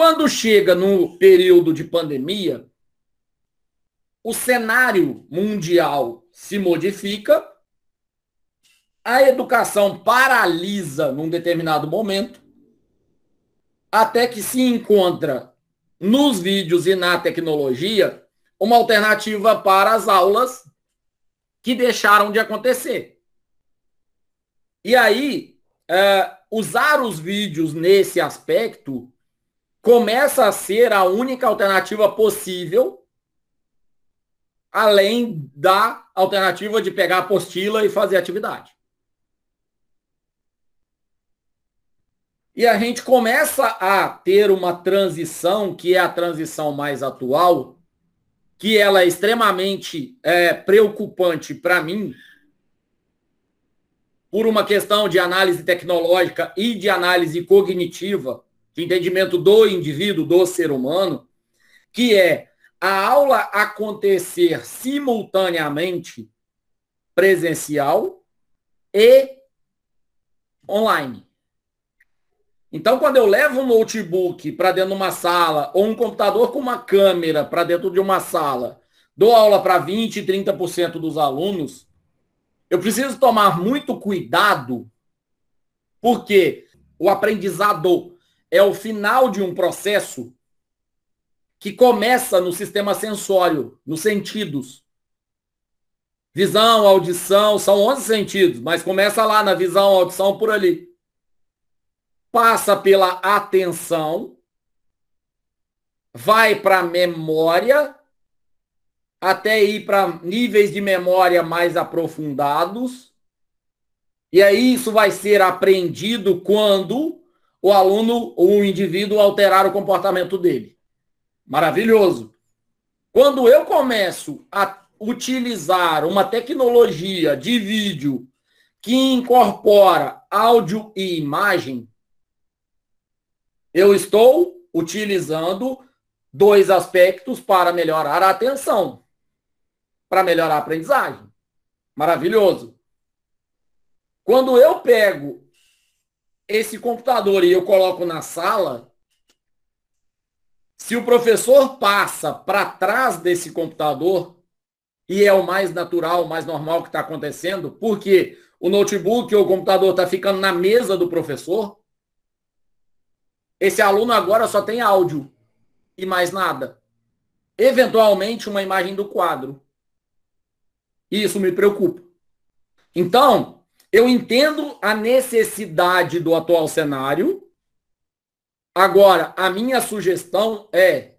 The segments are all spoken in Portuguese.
Quando chega no período de pandemia, o cenário mundial se modifica, a educação paralisa num determinado momento, até que se encontra nos vídeos e na tecnologia uma alternativa para as aulas que deixaram de acontecer. E aí, é, usar os vídeos nesse aspecto começa a ser a única alternativa possível, além da alternativa de pegar a apostila e fazer atividade. E a gente começa a ter uma transição, que é a transição mais atual, que ela é extremamente é, preocupante para mim, por uma questão de análise tecnológica e de análise cognitiva, de entendimento do indivíduo, do ser humano, que é a aula acontecer simultaneamente presencial e online. Então, quando eu levo um notebook para dentro de uma sala, ou um computador com uma câmera para dentro de uma sala, dou aula para 20, 30% dos alunos, eu preciso tomar muito cuidado, porque o aprendizado é o final de um processo que começa no sistema sensório, nos sentidos. Visão, audição, são 11 sentidos, mas começa lá na visão, audição, por ali passa pela atenção, vai para a memória, até ir para níveis de memória mais aprofundados. E aí isso vai ser aprendido quando o aluno ou o indivíduo alterar o comportamento dele. Maravilhoso. Quando eu começo a utilizar uma tecnologia de vídeo que incorpora áudio e imagem, eu estou utilizando dois aspectos para melhorar a atenção, para melhorar a aprendizagem. Maravilhoso. Quando eu pego esse computador e eu coloco na sala, se o professor passa para trás desse computador, e é o mais natural, o mais normal que está acontecendo, porque o notebook ou o computador está ficando na mesa do professor, esse aluno agora só tem áudio e mais nada. Eventualmente, uma imagem do quadro. Isso me preocupa. Então, eu entendo a necessidade do atual cenário. Agora, a minha sugestão é: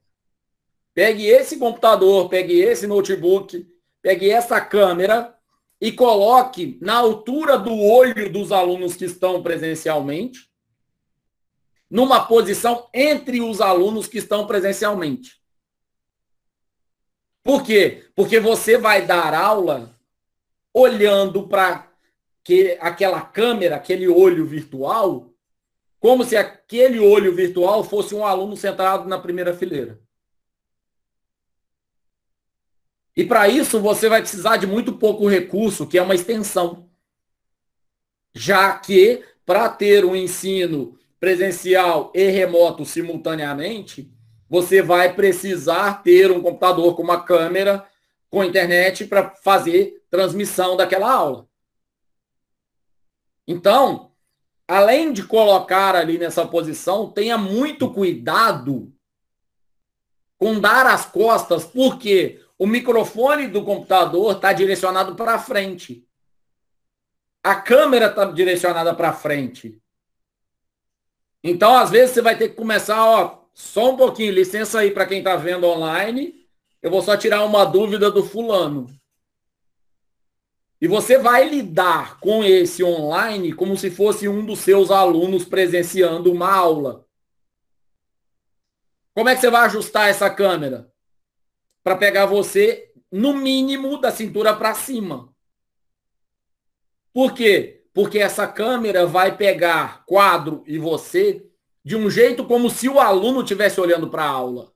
pegue esse computador, pegue esse notebook, pegue essa câmera e coloque na altura do olho dos alunos que estão presencialmente numa posição entre os alunos que estão presencialmente. Por quê? Porque você vai dar aula olhando para que aquela câmera, aquele olho virtual, como se aquele olho virtual fosse um aluno sentado na primeira fileira. E para isso você vai precisar de muito pouco recurso, que é uma extensão. Já que para ter um ensino presencial e remoto simultaneamente, você vai precisar ter um computador com uma câmera, com internet para fazer transmissão daquela aula. Então, além de colocar ali nessa posição, tenha muito cuidado com dar as costas, porque o microfone do computador está direcionado para frente. A câmera está direcionada para frente. Então, às vezes, você vai ter que começar, ó, só um pouquinho, licença aí para quem está vendo online. Eu vou só tirar uma dúvida do fulano. E você vai lidar com esse online como se fosse um dos seus alunos presenciando uma aula. Como é que você vai ajustar essa câmera? Para pegar você no mínimo da cintura para cima. Por quê? porque essa câmera vai pegar quadro e você de um jeito como se o aluno estivesse olhando para a aula.